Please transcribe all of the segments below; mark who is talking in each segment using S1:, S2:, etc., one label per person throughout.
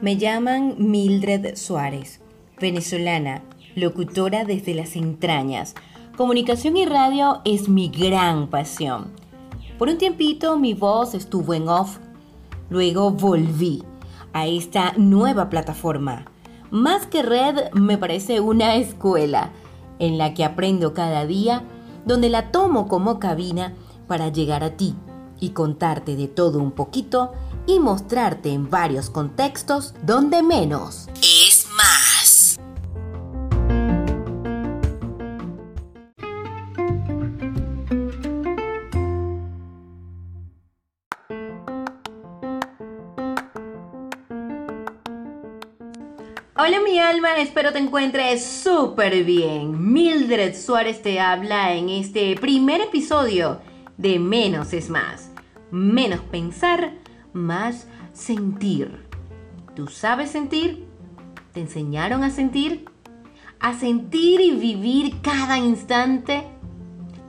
S1: Me llaman Mildred Suárez, venezolana, locutora desde las entrañas. Comunicación y radio es mi gran pasión. Por un tiempito mi voz estuvo en off, luego volví a esta nueva plataforma. Más que red me parece una escuela en la que aprendo cada día, donde la tomo como cabina para llegar a ti y contarte de todo un poquito y mostrarte en varios contextos donde menos es más. Hola mi alma, espero te encuentres súper bien. Mildred Suárez te habla en este primer episodio de Menos es más. Menos pensar, más sentir. ¿Tú sabes sentir? ¿Te enseñaron a sentir? ¿A sentir y vivir cada instante?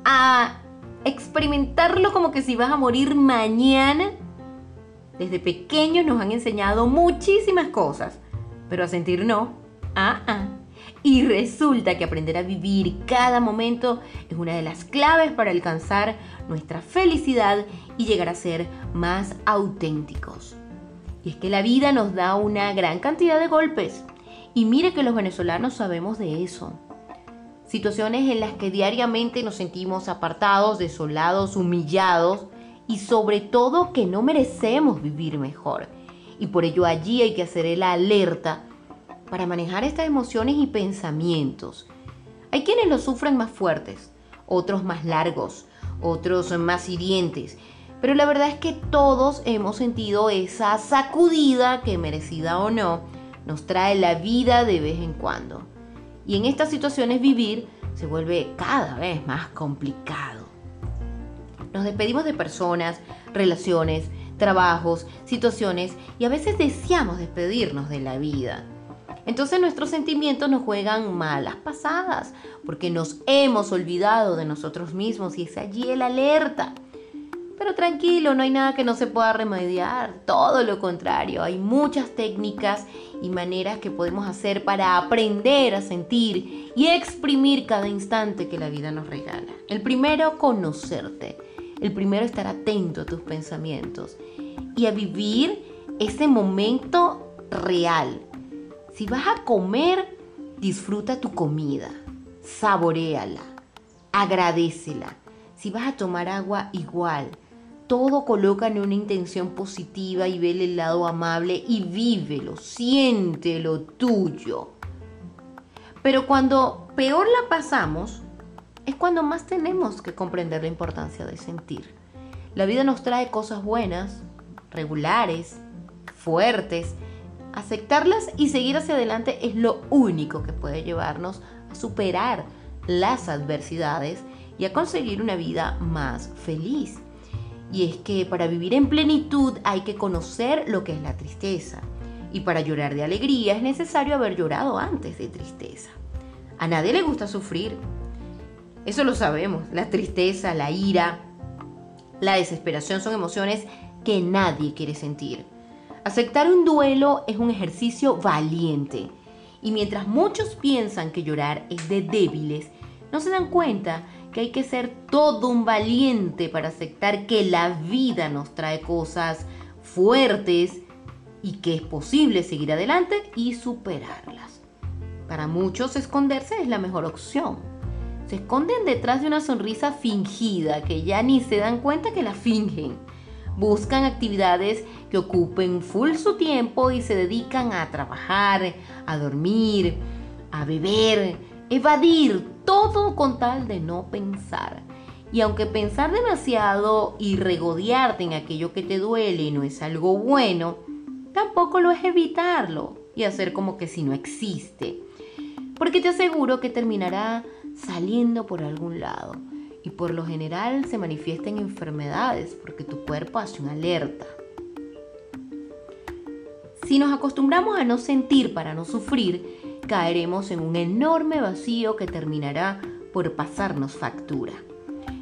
S1: ¿A experimentarlo como que si vas a morir mañana? Desde pequeños nos han enseñado muchísimas cosas, pero a sentir no. Ah, ah. Y resulta que aprender a vivir cada momento es una de las claves para alcanzar nuestra felicidad y llegar a ser más auténticos. Y es que la vida nos da una gran cantidad de golpes. Y mire que los venezolanos sabemos de eso. Situaciones en las que diariamente nos sentimos apartados, desolados, humillados y sobre todo que no merecemos vivir mejor. Y por ello allí hay que hacer la alerta para manejar estas emociones y pensamientos. Hay quienes lo sufren más fuertes, otros más largos, otros más hirientes, pero la verdad es que todos hemos sentido esa sacudida que merecida o no nos trae la vida de vez en cuando. Y en estas situaciones vivir se vuelve cada vez más complicado. Nos despedimos de personas, relaciones, trabajos, situaciones y a veces deseamos despedirnos de la vida. Entonces nuestros sentimientos nos juegan malas pasadas porque nos hemos olvidado de nosotros mismos y es allí el alerta. Pero tranquilo, no hay nada que no se pueda remediar, todo lo contrario, hay muchas técnicas y maneras que podemos hacer para aprender a sentir y exprimir cada instante que la vida nos regala. El primero, conocerte. El primero, estar atento a tus pensamientos y a vivir ese momento real, si vas a comer, disfruta tu comida, saboreala, agradecela. Si vas a tomar agua, igual. Todo coloca en una intención positiva y ve el lado amable y vívelo, siente lo tuyo. Pero cuando peor la pasamos, es cuando más tenemos que comprender la importancia de sentir. La vida nos trae cosas buenas, regulares, fuertes, Aceptarlas y seguir hacia adelante es lo único que puede llevarnos a superar las adversidades y a conseguir una vida más feliz. Y es que para vivir en plenitud hay que conocer lo que es la tristeza. Y para llorar de alegría es necesario haber llorado antes de tristeza. A nadie le gusta sufrir. Eso lo sabemos. La tristeza, la ira, la desesperación son emociones que nadie quiere sentir. Aceptar un duelo es un ejercicio valiente. Y mientras muchos piensan que llorar es de débiles, no se dan cuenta que hay que ser todo un valiente para aceptar que la vida nos trae cosas fuertes y que es posible seguir adelante y superarlas. Para muchos esconderse es la mejor opción. Se esconden detrás de una sonrisa fingida que ya ni se dan cuenta que la fingen Buscan actividades que ocupen full su tiempo y se dedican a trabajar, a dormir, a beber, evadir, todo con tal de no pensar. Y aunque pensar demasiado y regodearte en aquello que te duele no es algo bueno, tampoco lo es evitarlo y hacer como que si no existe. Porque te aseguro que terminará saliendo por algún lado y por lo general se manifiesta en enfermedades porque tu cuerpo hace una alerta. Si nos acostumbramos a no sentir para no sufrir, caeremos en un enorme vacío que terminará por pasarnos factura.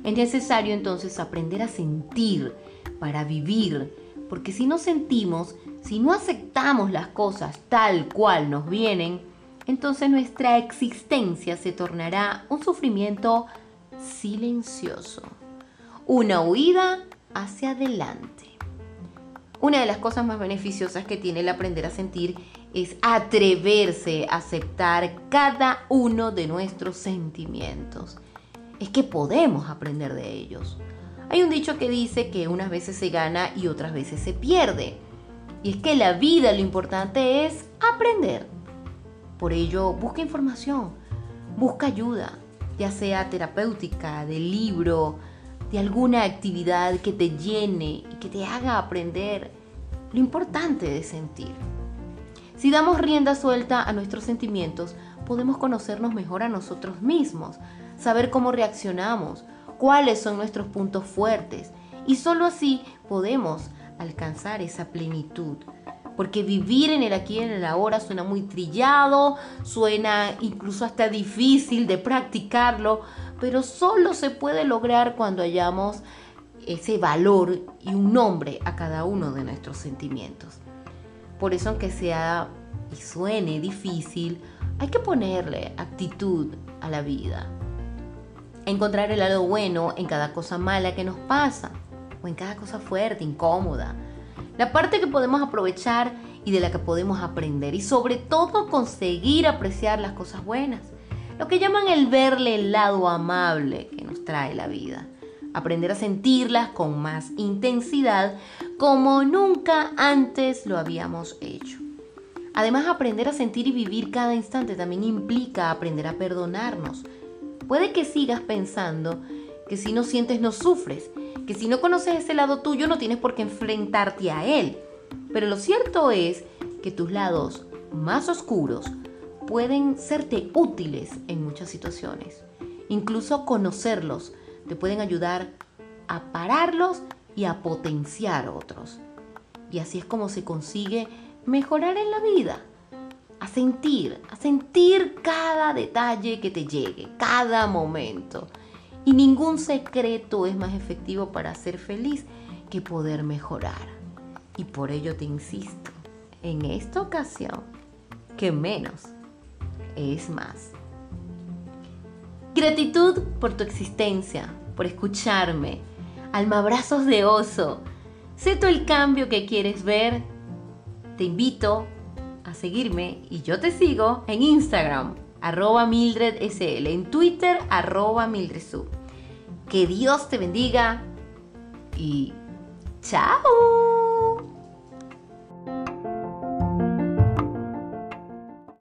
S1: Es necesario entonces aprender a sentir para vivir, porque si no sentimos, si no aceptamos las cosas tal cual nos vienen, entonces nuestra existencia se tornará un sufrimiento silencioso, una huida hacia adelante. Una de las cosas más beneficiosas que tiene el aprender a sentir es atreverse a aceptar cada uno de nuestros sentimientos. Es que podemos aprender de ellos. Hay un dicho que dice que unas veces se gana y otras veces se pierde. Y es que la vida lo importante es aprender. Por ello, busca información, busca ayuda, ya sea terapéutica, de libro, de alguna actividad que te llene y que te haga aprender lo importante de sentir. Si damos rienda suelta a nuestros sentimientos, podemos conocernos mejor a nosotros mismos, saber cómo reaccionamos, cuáles son nuestros puntos fuertes y solo así podemos alcanzar esa plenitud. Porque vivir en el aquí y en el ahora suena muy trillado, suena incluso hasta difícil de practicarlo, pero solo se puede lograr cuando hayamos ese valor y un nombre a cada uno de nuestros sentimientos. Por eso aunque sea y suene difícil, hay que ponerle actitud a la vida. Encontrar el lado bueno en cada cosa mala que nos pasa o en cada cosa fuerte, incómoda. La parte que podemos aprovechar y de la que podemos aprender y sobre todo conseguir apreciar las cosas buenas. Lo que llaman el verle el lado amable que nos trae la vida. Aprender a sentirlas con más intensidad como nunca antes lo habíamos hecho. Además, aprender a sentir y vivir cada instante también implica aprender a perdonarnos. Puede que sigas pensando que si no sientes no sufres, que si no conoces ese lado tuyo no tienes por qué enfrentarte a él. Pero lo cierto es que tus lados más oscuros pueden serte útiles en muchas situaciones. Incluso conocerlos te pueden ayudar a pararlos y a potenciar otros. Y así es como se consigue mejorar en la vida. A sentir, a sentir cada detalle que te llegue, cada momento. Y ningún secreto es más efectivo para ser feliz que poder mejorar. Y por ello te insisto, en esta ocasión, que menos es más. Gratitud por tu existencia, por escucharme. Almabrazos de oso. Sé tú el cambio que quieres ver. Te invito a seguirme y yo te sigo en Instagram, arroba MildredSL, en Twitter, arroba MildredSub. Que Dios te bendiga y chao.